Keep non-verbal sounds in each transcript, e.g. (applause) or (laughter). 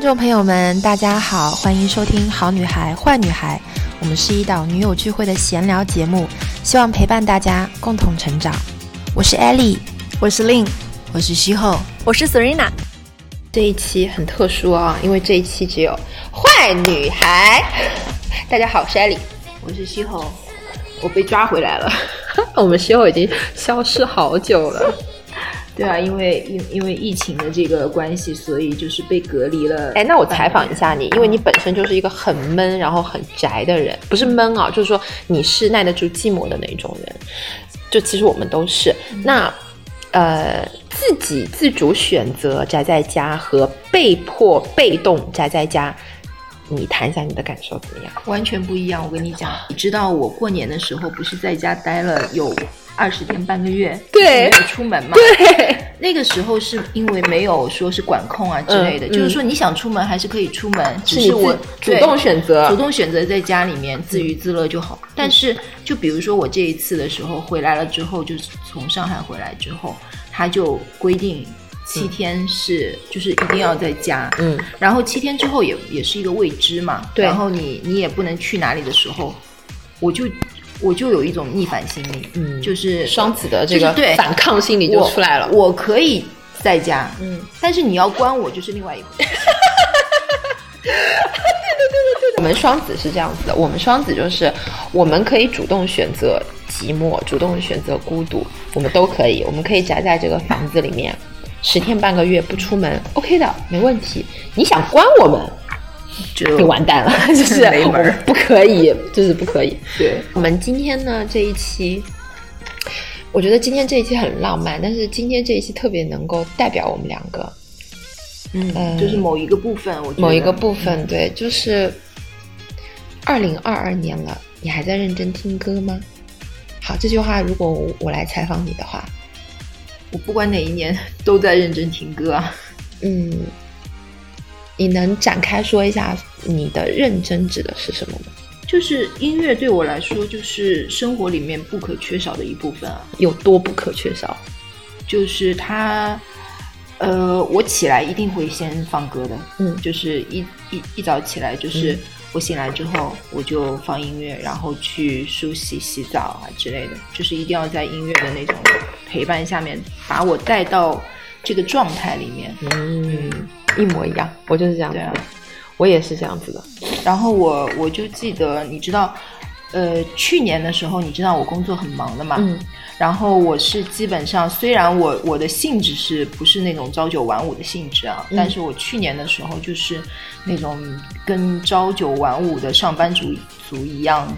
听众朋友们，大家好，欢迎收听《好女孩坏女孩》，我们是一档女友聚会的闲聊节目，希望陪伴大家共同成长。我是 Ellie，我是 Lin，我是西后，我是 Serena。这一期很特殊啊，因为这一期只有坏女孩。(laughs) 大家好，我是 Ellie，我是西后，我被抓回来了。(laughs) 我们西后已经消失好久了。对啊，因为因因为疫情的这个关系，所以就是被隔离了。哎，那我采访一下你，因为你本身就是一个很闷，然后很宅的人，不是闷啊，就是说你是耐得住寂寞的那种人。就其实我们都是。那呃，自己自主选择宅在家和被迫被动宅在家，你谈一下你的感受怎么样？完全不一样。我跟你讲，你知道我过年的时候不是在家待了有。二十天半个月，对，没有出门嘛。对，那个时候是因为没有说是管控啊之类的，就是说你想出门还是可以出门，只是我主动选择，主动选择在家里面自娱自乐就好。但是就比如说我这一次的时候回来了之后，就是从上海回来之后，他就规定七天是就是一定要在家，嗯，然后七天之后也也是一个未知嘛，对，然后你你也不能去哪里的时候，我就。我就有一种逆反心理，嗯，就是双子的这个反抗心理就出来了。我可以在家，嗯，但是你要关我就是另外一回 (laughs) 事。对对对对对，我们双子是这样子的，我们双子就是我们可以主动选择寂寞，主动选择孤独，我们都可以，我们可以宅在这个房子里面十天半个月不出门，OK 的，没问题。你想关我们？就完蛋了，(laughs) 就是没门，不可以，就是不可以。对我们今天呢这一期，我觉得今天这一期很浪漫，但是今天这一期特别能够代表我们两个，嗯，就是某一个部分，我某一个部分，对，就是二零二二年了，你还在认真听歌吗？好，这句话如果我来采访你的话，我不管哪一年都在认真听歌啊，嗯。你能展开说一下你的认真指的是什么吗？就是音乐对我来说，就是生活里面不可缺少的一部分啊。有多不可缺少？就是它，呃，我起来一定会先放歌的。嗯，就是一一一早起来，就是我醒来之后，我就放音乐，然后去梳洗、洗澡啊之类的。就是一定要在音乐的那种陪伴下面，把我带到这个状态里面。嗯。一模一样，我就是这样子。对啊，我也是这样子的。然后我我就记得，你知道，呃，去年的时候，你知道我工作很忙的嘛。嗯。然后我是基本上，虽然我我的性质是不是那种朝九晚五的性质啊？但是我去年的时候就是那种跟朝九晚五的上班族族一样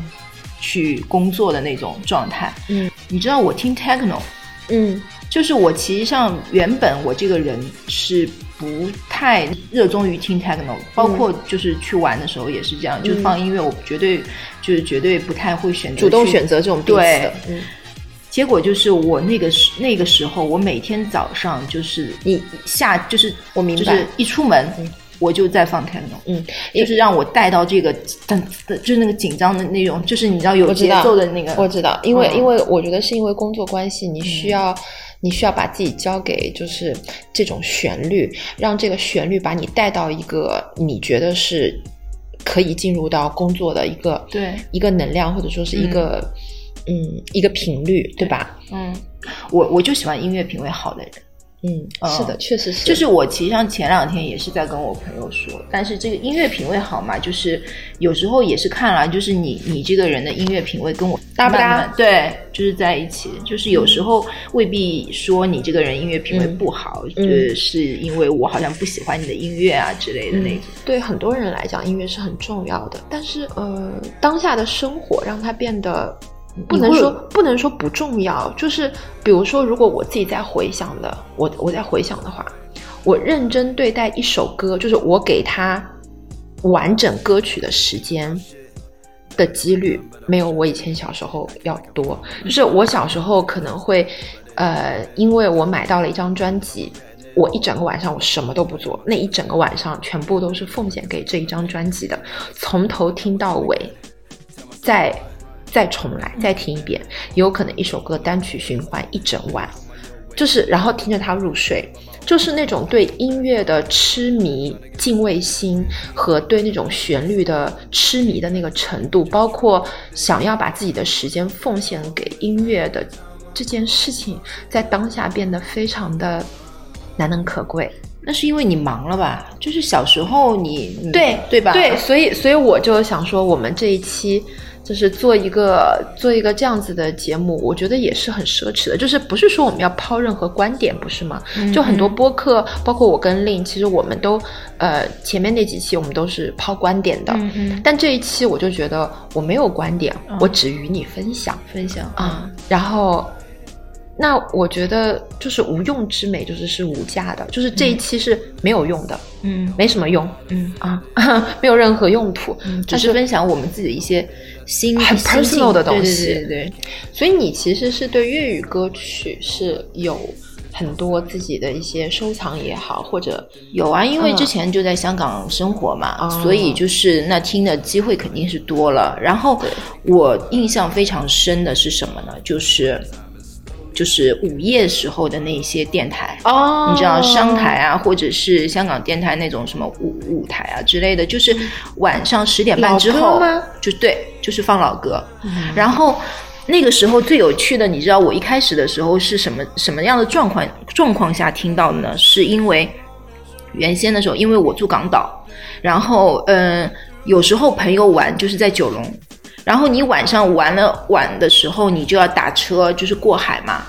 去工作的那种状态。嗯。你知道我听 techno，嗯，就是我其实上原本我这个人是。不太热衷于听 techno，包括就是去玩的时候也是这样，就是放音乐，我绝对就是绝对不太会选择主动选择这种对。嗯，结果就是我那个时那个时候，我每天早上就是你下就是我明白，就是一出门我就在放 techno，嗯，就是让我带到这个噔就是那个紧张的那种，就是你知道有节奏的那个，我知道，因为因为我觉得是因为工作关系，你需要。你需要把自己交给就是这种旋律，让这个旋律把你带到一个你觉得是可以进入到工作的一个对一个能量或者说是一个嗯一个频率，对吧？嗯，我我就喜欢音乐品味好的人。嗯，是的，确实是。就是我其实上前两天也是在跟我朋友说，但是这个音乐品味好嘛，就是有时候也是看了，就是你你这个人的音乐品味跟我搭不搭？对，就是在一起。就是有时候未必说你这个人音乐品味不好，就，是因为我好像不喜欢你的音乐啊之类的那种。对很多人来讲，音乐是很重要的，但是呃，当下的生活让它变得。不能说不能说不重要，就是比如说，如果我自己在回想的，我我在回想的话，我认真对待一首歌，就是我给他完整歌曲的时间的几率，没有我以前小时候要多。就是我小时候可能会，呃，因为我买到了一张专辑，我一整个晚上我什么都不做，那一整个晚上全部都是奉献给这一张专辑的，从头听到尾，在。再重来，再听一遍，有可能一首歌单曲循环一整晚，就是然后听着它入睡，就是那种对音乐的痴迷、敬畏心和对那种旋律的痴迷的那个程度，包括想要把自己的时间奉献给音乐的这件事情，在当下变得非常的难能可贵。那是因为你忙了吧？就是小时候你对对吧？对，所以所以我就想说，我们这一期。就是做一个做一个这样子的节目，我觉得也是很奢侈的。就是不是说我们要抛任何观点，不是吗？就很多播客，包括我跟令，其实我们都呃前面那几期我们都是抛观点的。但这一期我就觉得我没有观点，我只与你分享分享啊。然后，那我觉得就是无用之美，就是是无价的。就是这一期是没有用的，嗯，没什么用，嗯啊，(laughs) 没有任何用途，只是分享我们自己的一些。很 personal 的东西，对对对，所以你其实是对粤语歌曲是有很多自己的一些收藏也好，或者有啊，因为之前就在香港生活嘛，所以就是那听的机会肯定是多了。然后我印象非常深的是什么呢？就是。就是午夜时候的那些电台哦，你知道商台啊，或者是香港电台那种什么舞舞台啊之类的，就是晚上十点半之后，就对，就是放老歌。然后那个时候最有趣的，你知道我一开始的时候是什么什么样的状况状况下听到的呢？是因为原先的时候，因为我住港岛，然后嗯，有时候朋友玩就是在九龙。然后你晚上玩了晚的时候，你就要打车，就是过海嘛。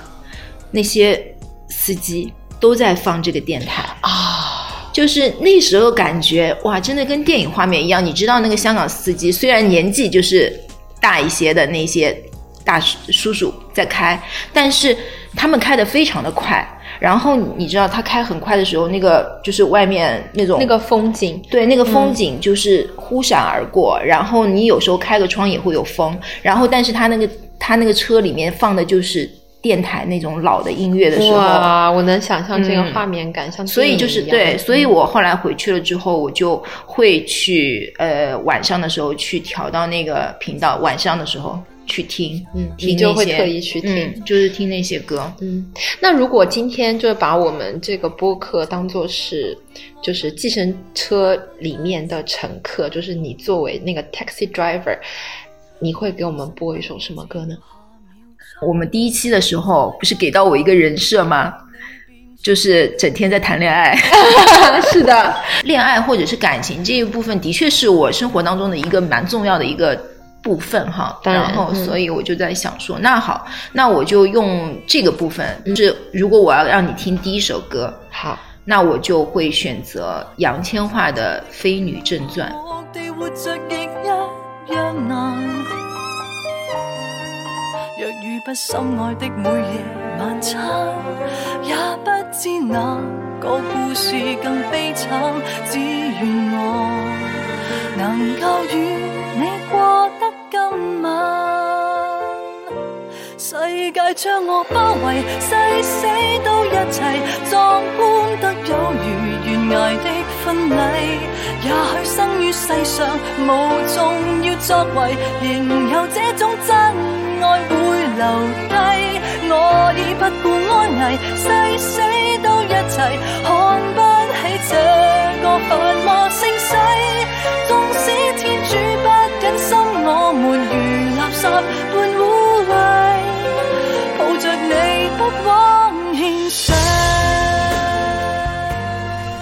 那些司机都在放这个电台啊，就是那时候感觉哇，真的跟电影画面一样。你知道那个香港司机虽然年纪就是大一些的那些大叔叔在开，但是他们开的非常的快。然后你知道它开很快的时候，那个就是外面那种那个风景，对，那个风景就是忽闪而过。然后你有时候开个窗也会有风。然后，但是它那个它那个车里面放的就是电台那种老的音乐的时候，哇，我能想象这个画面感，像所以就是对，所以我后来回去了之后，我就会去呃晚上的时候去调到那个频道，晚上的时候。去听，嗯，你就会特意去听，就是听那些歌，嗯。那如果今天就是把我们这个播客当做是，就是计程车里面的乘客，就是你作为那个 taxi driver，你会给我们播一首什么歌呢？我们第一期的时候不是给到我一个人设吗？就是整天在谈恋爱，(laughs) 是的，恋爱或者是感情这一部分，的确是我生活当中的一个蛮重要的一个。部分哈，然后所以我就在想说，那好，那我就用这个部分，就是如果我要让你听第一首歌，好，那我就会选择杨千嬅的《飞女正传》。若遇不心爱的每夜晚餐，也不知哪个故事更悲惨，只愿我能够与你过得。今晚，世界将我包围，誓死都一齐，壮观得有如悬崖的婚礼。也许生于世上无重要作为，仍有这种真爱会留低。我已不顾安危，誓死都一齐，看不起这个繁华盛世。如垃圾般污秽，抱着你不枉献上。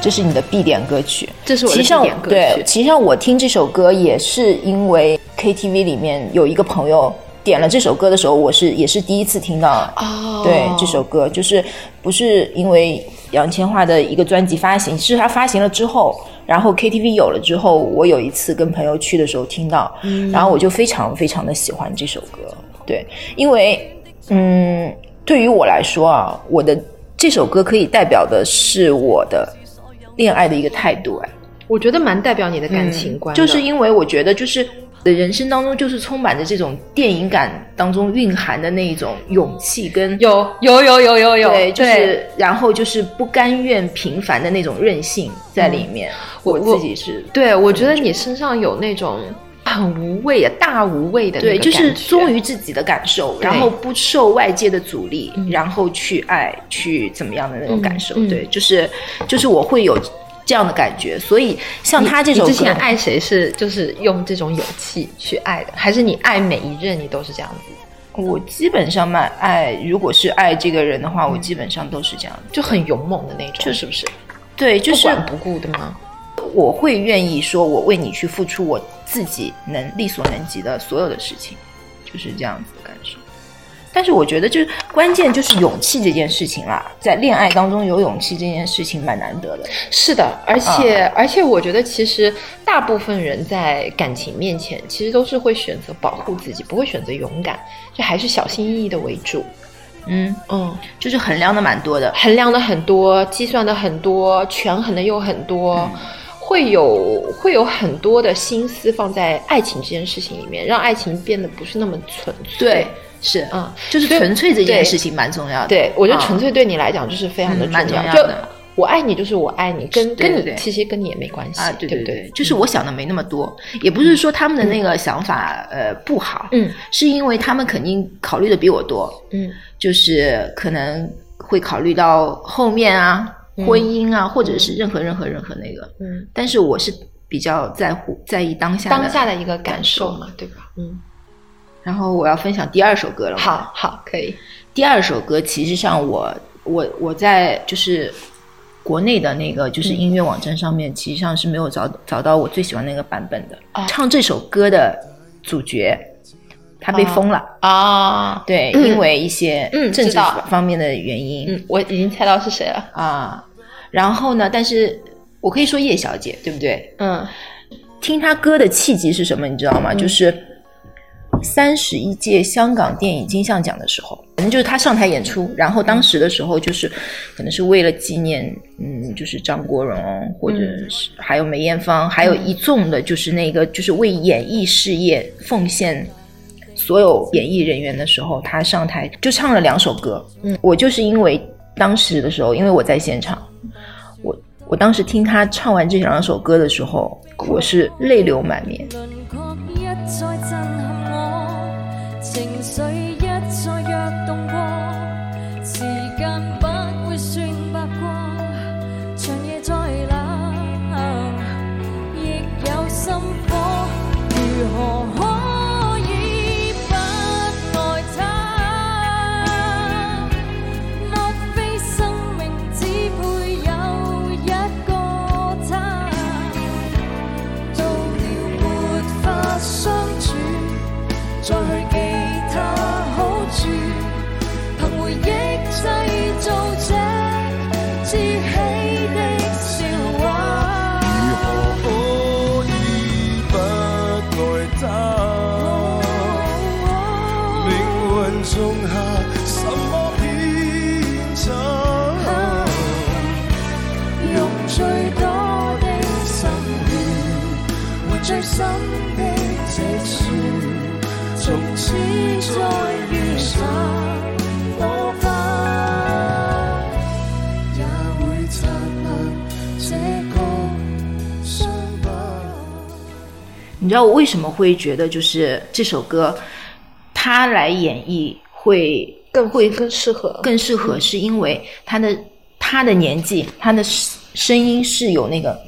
这是你的必点歌曲，这是我的必点歌曲。对，其实上我听这首歌也是因为 KTV 里面有一个朋友点了这首歌的时候，我是也是第一次听到。哦，对，这首歌就是不是因为杨千嬅的一个专辑发行，是他发行了之后。然后 KTV 有了之后，我有一次跟朋友去的时候听到，然后我就非常非常的喜欢这首歌。对，因为嗯，对于我来说啊，我的这首歌可以代表的是我的恋爱的一个态度。哎，我觉得蛮代表你的感情观，就是因为我觉得就是。的人生当中就是充满着这种电影感当中蕴含的那一种勇气跟有有有有有有对，就是然后就是不甘愿平凡的那种韧性在里面。我自己是对，我觉得你身上有那种很无畏啊，大无畏的对，就是忠于自己的感受，然后不受外界的阻力，然后去爱，去怎么样的那种感受。对，就是就是我会有这样的感觉。所以像他这种，之前爱谁是就是用这种勇气去爱的，还是你爱每一任你都是这样子？我基本上蛮爱，如果是爱这个人的话，我基本上都是这样，就很勇猛的那种，就是不是？对，就是不管不顾的吗？我会愿意说，我为你去付出我自己能力所能及的所有的事情，就是这样子的感受。但是我觉得，就是关键就是勇气这件事情啦，在恋爱当中有勇气这件事情蛮难得的。是的，而且而且我觉得，其实大部分人在感情面前，其实都是会选择保护自己，不会选择勇敢，就还是小心翼翼的为主。嗯嗯，就是衡量的蛮多的，衡量的很多，计算的很多，权衡的又很多。会有会有很多的心思放在爱情这件事情里面，让爱情变得不是那么纯粹。对，是嗯，就是纯粹这件事情蛮重要的。对，我觉得纯粹对你来讲就是非常的重要。就我爱你，就是我爱你，跟跟你其实跟你也没关系啊。对对对，就是我想的没那么多，也不是说他们的那个想法呃不好，嗯，是因为他们肯定考虑的比我多，嗯，就是可能会考虑到后面啊。婚姻啊，或者是任何任何任何那个，嗯，但是我是比较在乎在意当下当下的一个感受嘛，对吧？嗯，然后我要分享第二首歌了，好好可以。第二首歌其实上我我我在就是国内的那个就是音乐网站上面，其实上是没有找找到我最喜欢那个版本的。唱这首歌的主角他被封了啊，对，因为一些政治方面的原因，嗯，我已经猜到是谁了啊。然后呢？但是我可以说叶小姐，对不对？嗯，听他歌的契机是什么？你知道吗？就是三十一届香港电影金像奖的时候，反正就是他上台演出。然后当时的时候，就是可能是为了纪念，嗯，就是张国荣，或者是还有梅艳芳，还有一众的，就是那个就是为演艺事业奉献所有演艺人员的时候，他上台就唱了两首歌。嗯，我就是因为当时的时候，因为我在现场。我我当时听他唱完这两首歌的时候，我是泪流满面。知道我为什么会觉得就是这首歌，他来演绎会更会更适合，更适合，是因为他的他的年纪，他的声音是有那个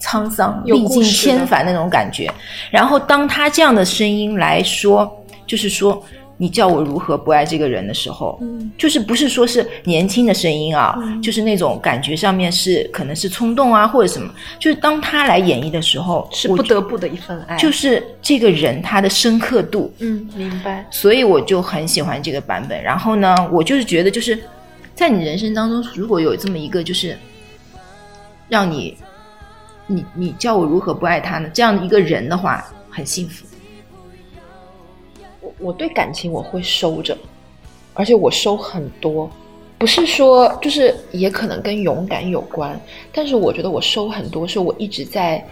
沧桑、历尽千帆那种感觉。然后当他这样的声音来说，就是说。你叫我如何不爱这个人的时候，就是不是说是年轻的声音啊，就是那种感觉上面是可能是冲动啊或者什么，就是当他来演绎的时候，是不得不的一份爱，就是这个人他的深刻度，嗯，明白。所以我就很喜欢这个版本。然后呢，我就是觉得就是在你人生当中，如果有这么一个就是让你，你你叫我如何不爱他呢？这样的一个人的话，很幸福。我对感情我会收着，而且我收很多，不是说就是也可能跟勇敢有关，但是我觉得我收很多，是我一直在，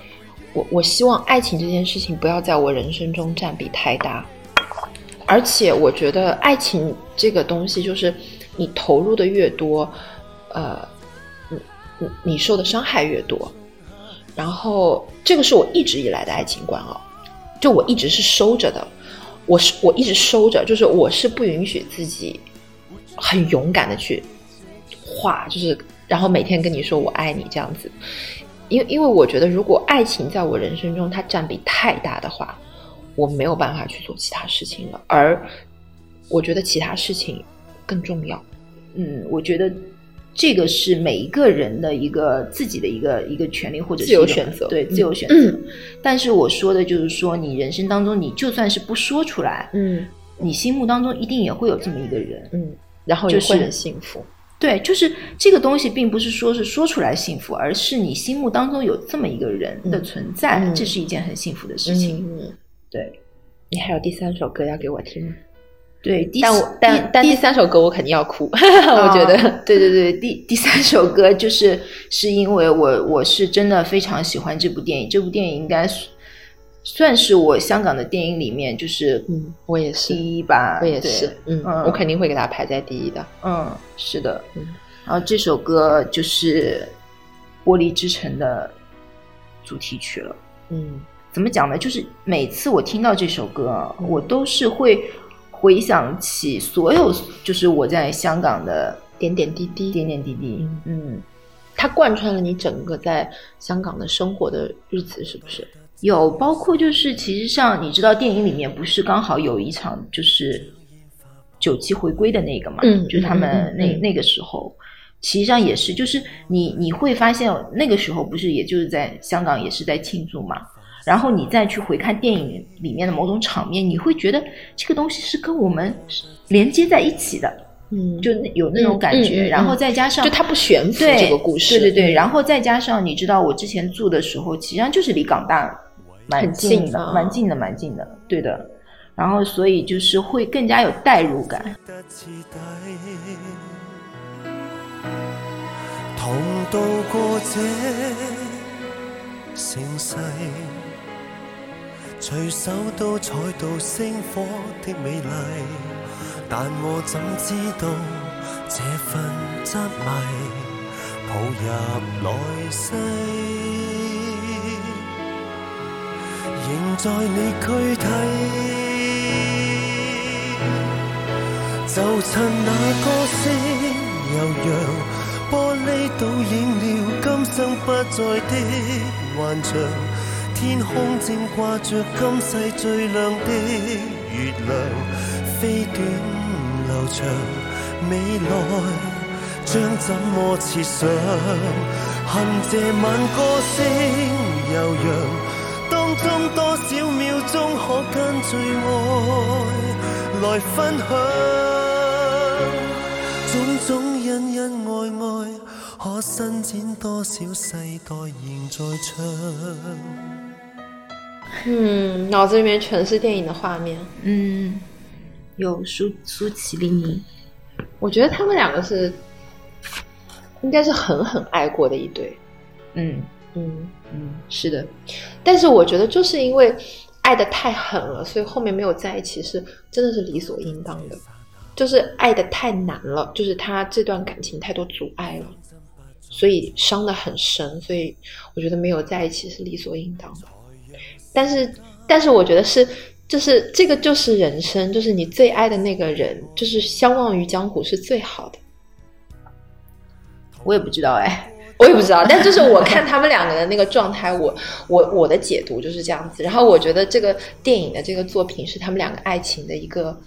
我我希望爱情这件事情不要在我人生中占比太大，而且我觉得爱情这个东西就是你投入的越多，呃，你你你受的伤害越多，然后这个是我一直以来的爱情观哦。就我一直是收着的，我是我一直收着，就是我是不允许自己很勇敢的去画，就是然后每天跟你说我爱你这样子，因为因为我觉得如果爱情在我人生中它占比太大的话，我没有办法去做其他事情了，而我觉得其他事情更重要。嗯，我觉得。这个是每一个人的一个自己的一个一个权利或者自由选择，对自由选择。但是我说的就是说，你人生当中，你就算是不说出来，嗯，你心目当中一定也会有这么一个人，嗯，然后就会很幸福。对，就是这个东西，并不是说是说出来幸福，而是你心目当中有这么一个人的存在，这是一件很幸福的事情。嗯，对。你还有第三首歌要给我听吗？对，但我但但第三首歌我肯定要哭，(laughs) 我觉得，对对对，第第三首歌就是是因为我我是真的非常喜欢这部电影，这部电影应该算是我香港的电影里面就是嗯，我也是第一吧，我也是，嗯，我肯定会给它排在第一的，嗯，是的，嗯，然后这首歌就是《玻璃之城》的主题曲了，嗯，怎么讲呢？就是每次我听到这首歌，我都是会。回想起所有，就是我在香港的点点滴滴，点点滴滴，嗯，它贯穿了你整个在香港的生活的日子，是不是？有，包括就是其实像，你知道电影里面不是刚好有一场就是九七回归的那个嘛，嗯，就是他们那那个时候，其实际上也是，就是你你会发现那个时候不是，也就是在香港也是在庆祝嘛。然后你再去回看电影里面的某种场面，你会觉得这个东西是跟我们连接在一起的，嗯，就有那种感觉。然后再加上，就它不悬浮这个故事，对对对。然后再加上，你知道我之前住的时候，实际上就是离港大蛮近的，蛮近的，蛮近的，对的。然后所以就是会更加有代入感。同渡过这盛世。随手都采到星火的美丽，但我怎知道这份执迷抱入来世，仍在你躯体。就趁那歌声悠扬，玻璃倒映了今生不再的幻象。天空正挂着今世最亮的月亮，飞短流长，未来将怎么设想？恨这晚歌声悠扬，当中多少秒钟可跟最爱来分享？种种恩恩爱爱，可伸展多少世代仍在唱？嗯，脑子里面全是电影的画面。嗯，有苏苏淇丽，我觉得他们两个是应该是狠狠爱过的一对。嗯嗯嗯，是的。但是我觉得就是因为爱的太狠了，所以后面没有在一起是真的是理所应当的。就是爱的太难了，就是他这段感情太多阻碍了，所以伤的很深。所以我觉得没有在一起是理所应当的。但是，但是我觉得是，就是这个就是人生，就是你最爱的那个人，就是相忘于江湖是最好的。我也不知道哎，我也不知道，(laughs) 但就是我看他们两个的那个状态，我我我的解读就是这样子。然后我觉得这个电影的这个作品是他们两个爱情的一个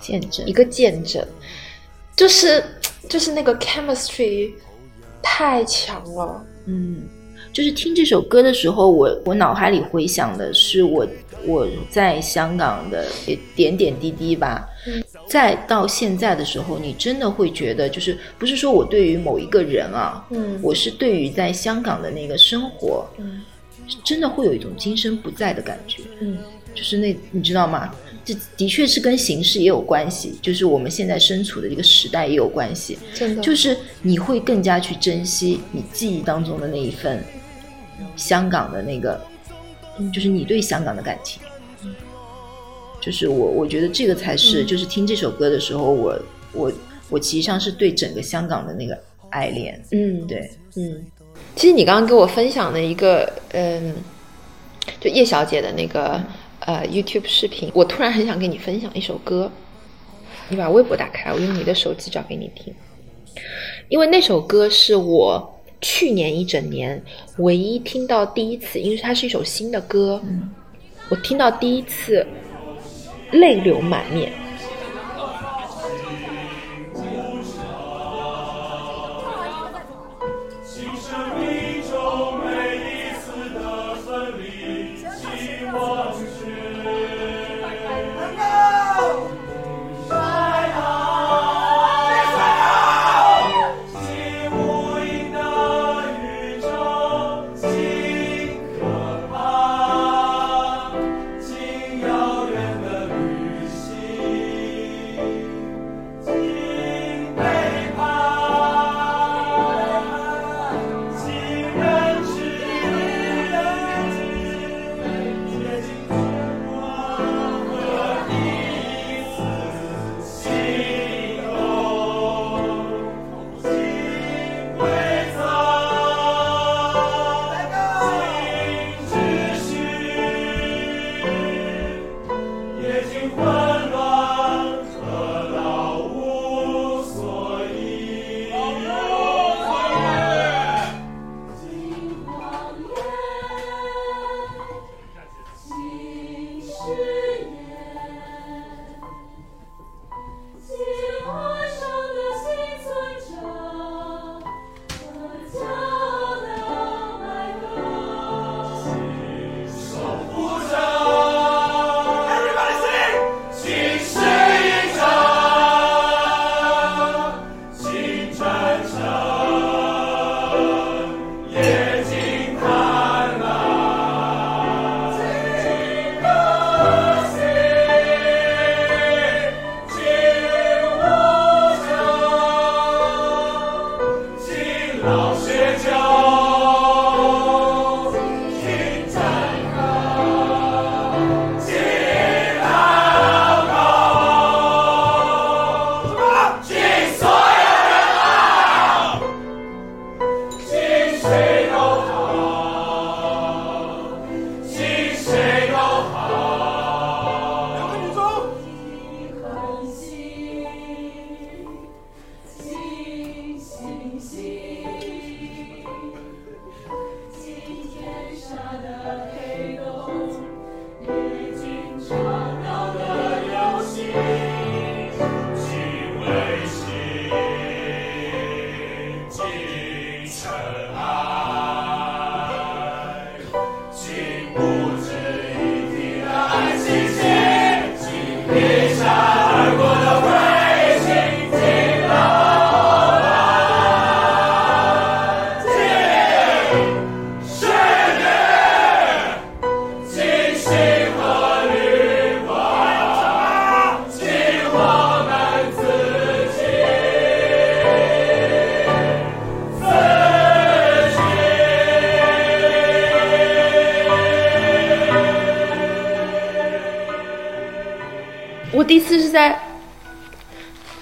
见证，一个见证，就是就是那个 chemistry 太强了，嗯。就是听这首歌的时候，我我脑海里回想的是我我在香港的点点滴滴吧。再到现在的时候，你真的会觉得，就是不是说我对于某一个人啊，嗯，我是对于在香港的那个生活，嗯，真的会有一种今生不在的感觉。嗯，就是那你知道吗？这的确是跟形势也有关系，就是我们现在身处的这个时代也有关系。真的，就是你会更加去珍惜你记忆当中的那一份。香港的那个，就是你对香港的感情，就是我，我觉得这个才是，就是听这首歌的时候，我，我，我其实上是对整个香港的那个爱恋，嗯，对，嗯，其实你刚刚给我分享的一个，嗯，就叶小姐的那个，呃 YouTube 视频，我突然很想跟你分享一首歌。你把微博打开，我用你的手机找给你听。因为那首歌是我去年一整年唯一听到第一次，因为它是一首新的歌，我听到第一次泪流满面。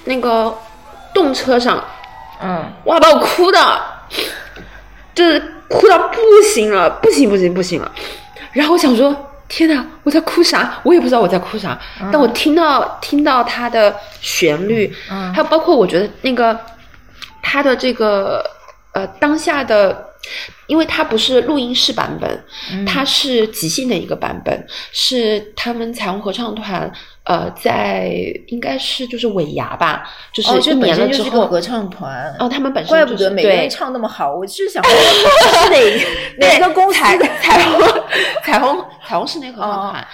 那个动车上，嗯，哇，把我哭的，就是哭到不行了，不行不行不行了。然后我想说，天哪，我在哭啥？我也不知道我在哭啥。但我听到听到它的旋律，还有包括我觉得那个它的这个呃当下的。因为它不是录音室版本，它是即兴的一个版本，是他们彩虹合唱团，呃，在应该是就是尾牙吧，就是一年了之后合唱团哦，他们本身怪不得每个人唱那么好，我是想是哪 (laughs) 哪个公彩彩虹 (laughs) 彩虹彩虹室内合唱团，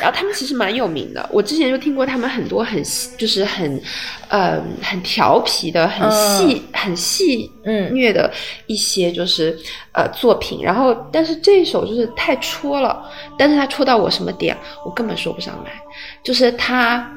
然后他们其实蛮有名的，我之前就听过他们很多很就是很呃很调皮的很细很细虐的一些就是呃。作品，然后但是这一首就是太戳了，但是他戳到我什么点，我根本说不上来。就是他，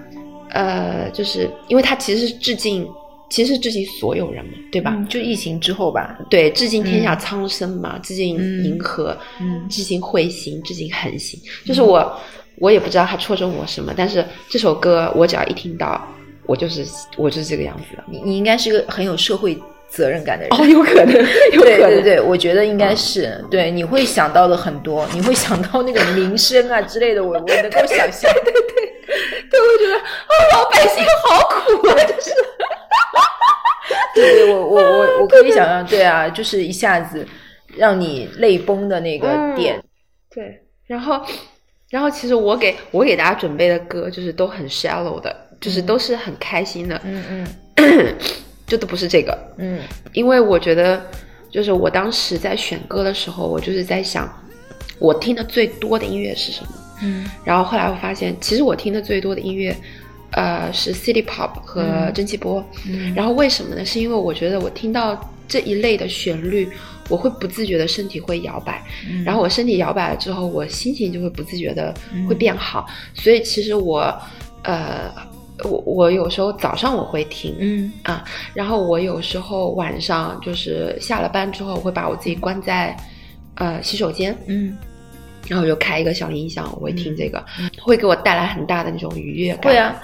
呃，就是因为他其实是致敬，其实是致敬所有人嘛，对吧？就疫情之后吧，对，致敬天下苍生嘛，致敬银河，嗯，致敬彗星，致敬恒星。就是我，我也不知道他戳中我什么，但是这首歌我只要一听到，我就是我就是这个样子的。你你应该是个很有社会。责任感的人。哦，有可能，(laughs) 对对对，我觉得应该是对，你会想到的很多，你会想到那个民生啊之类的，我我能够想象。对 (laughs) 对对，对，我觉得啊，老百姓好苦啊，就是。对 (laughs) 对，我我我我可以想象，对啊，就是一下子让你泪崩的那个点。对，然后，然后其实我给我给大家准备的歌就是都很 shallow 的，就是都是很开心的。嗯嗯，(coughs) 就都不是这个。嗯，因为我觉得，就是我当时在选歌的时候，我就是在想，我听的最多的音乐是什么。嗯，然后后来我发现，其实我听的最多的音乐。呃，是 City Pop 和蒸汽波，然后为什么呢？是因为我觉得我听到这一类的旋律，我会不自觉的身体会摇摆，然后我身体摇摆了之后，我心情就会不自觉的会变好。所以其实我，呃，我我有时候早上我会听，嗯啊，然后我有时候晚上就是下了班之后，我会把我自己关在呃洗手间，嗯。然后我就开一个小音响，我会听这个，会给我带来很大的那种愉悦感。对啊，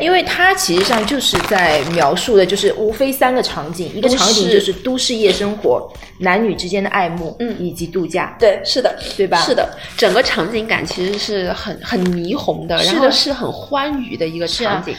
因为它其实上就是在描述的，就是无非三个场景，一个场景就是都市夜生活，男女之间的爱慕，嗯，以及度假。对，是的，对吧？是的，整个场景感其实是很很霓虹的，然后是很欢愉的一个场景。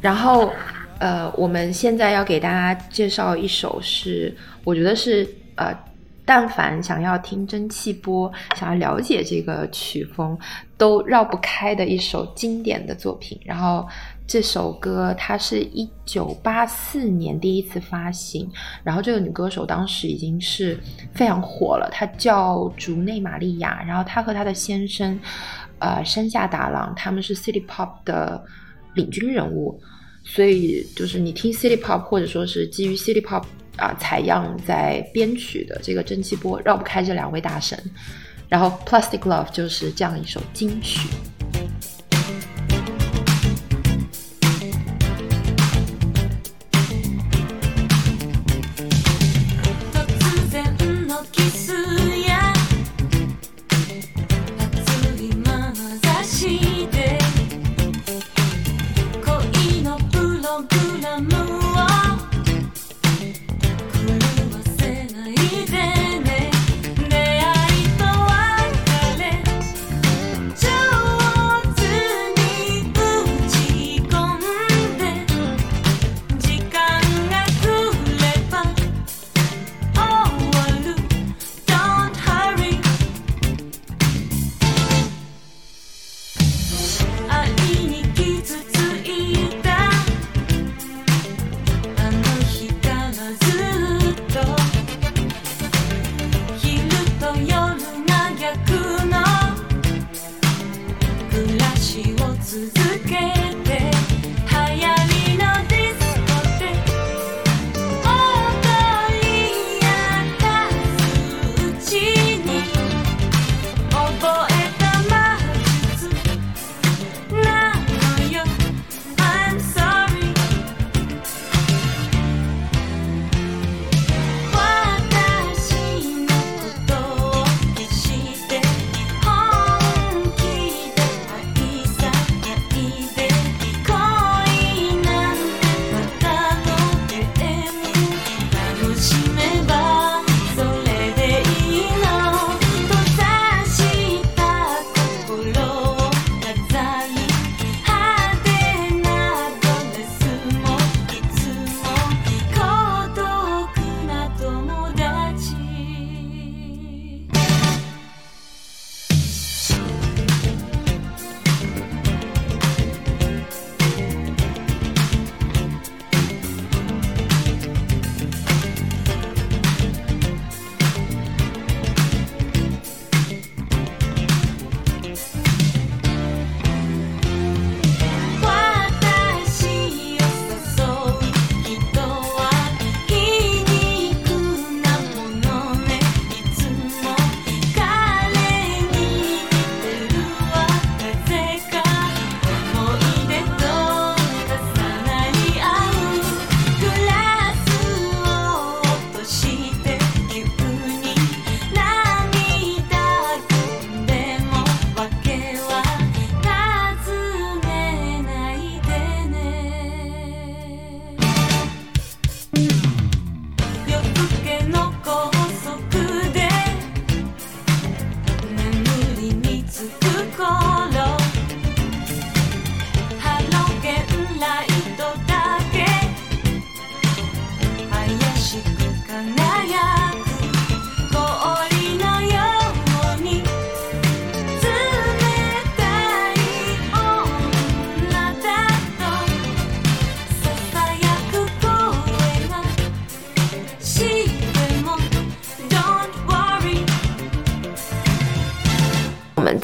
然后，呃，我们现在要给大家介绍一首，是我觉得是呃，但凡想要听蒸汽波，想要了解这个曲风，都绕不开的一首经典的作品。然后这首歌它是一九八四年第一次发行，然后这个女歌手当时已经是非常火了，她叫竹内玛利亚。然后她和她的先生，呃，山下达郎，他们是 City Pop 的领军人物。所以就是你听 City Pop，或者说是基于 City Pop 啊采样在编曲的这个蒸汽波，绕不开这两位大神。然后 Plastic Love 就是这样一首金曲。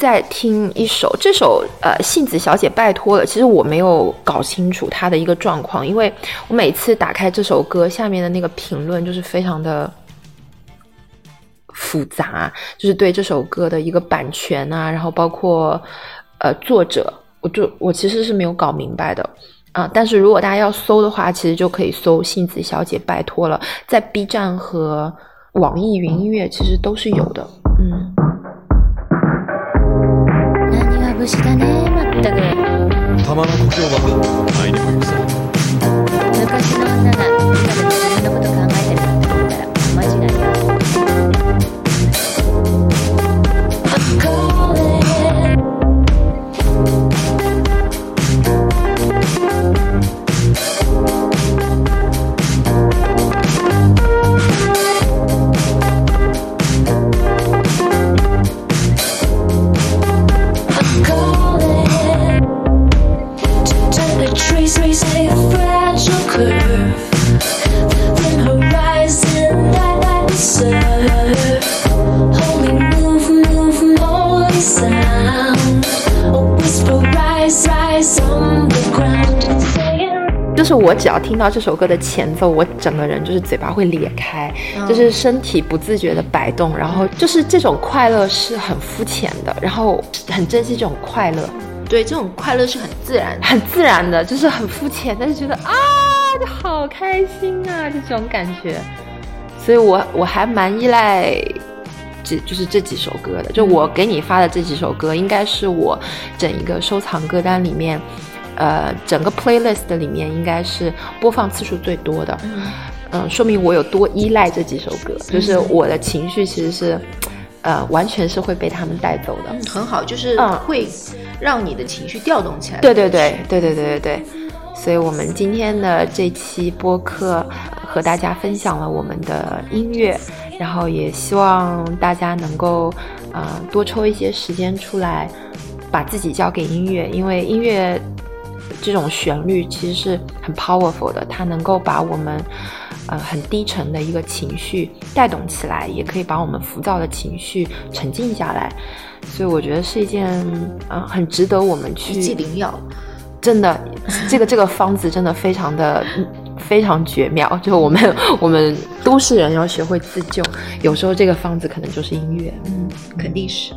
再听一首，这首呃杏子小姐拜托了。其实我没有搞清楚她的一个状况，因为我每次打开这首歌，下面的那个评论就是非常的复杂，就是对这首歌的一个版权啊，然后包括呃作者，我就我其实是没有搞明白的啊。但是如果大家要搜的话，其实就可以搜杏子小姐拜托了，在 B 站和网易云音乐其实都是有的，嗯。虫だねまったく玉の故郷は前にも言う。さ就是我只要听到这首歌的前奏，我整个人就是嘴巴会咧开，就是身体不自觉的摆动，然后就是这种快乐是很肤浅的，然后很珍惜这种快乐。对，这种快乐是很自然、很自然的，就是很肤浅，但是觉得啊，就好开心啊，这种感觉。所以我我还蛮依赖这就是这几首歌的，就我给你发的这几首歌，应该是我整一个收藏歌单里面，呃，整个 playlist 里面应该是播放次数最多的。嗯，说明我有多依赖这几首歌，就是我的情绪其实是，呃，完全是会被他们带走的。很好，就是会。让你的情绪调动起来。对对对对对对对对，所以我们今天的这期播客和大家分享了我们的音乐，然后也希望大家能够呃多抽一些时间出来，把自己交给音乐，因为音乐这种旋律其实是很 powerful 的，它能够把我们呃很低沉的一个情绪带动起来，也可以把我们浮躁的情绪沉静下来。所以我觉得是一件啊，很值得我们去一剂灵药，真的，这个这个方子真的非常的非常绝妙。就我们我们都市人要学会自救，有时候这个方子可能就是音乐，嗯，肯定是。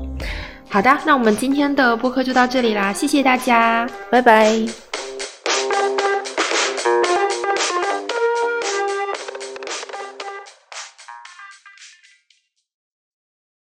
好的，那我们今天的播客就到这里啦，谢谢大家，拜拜。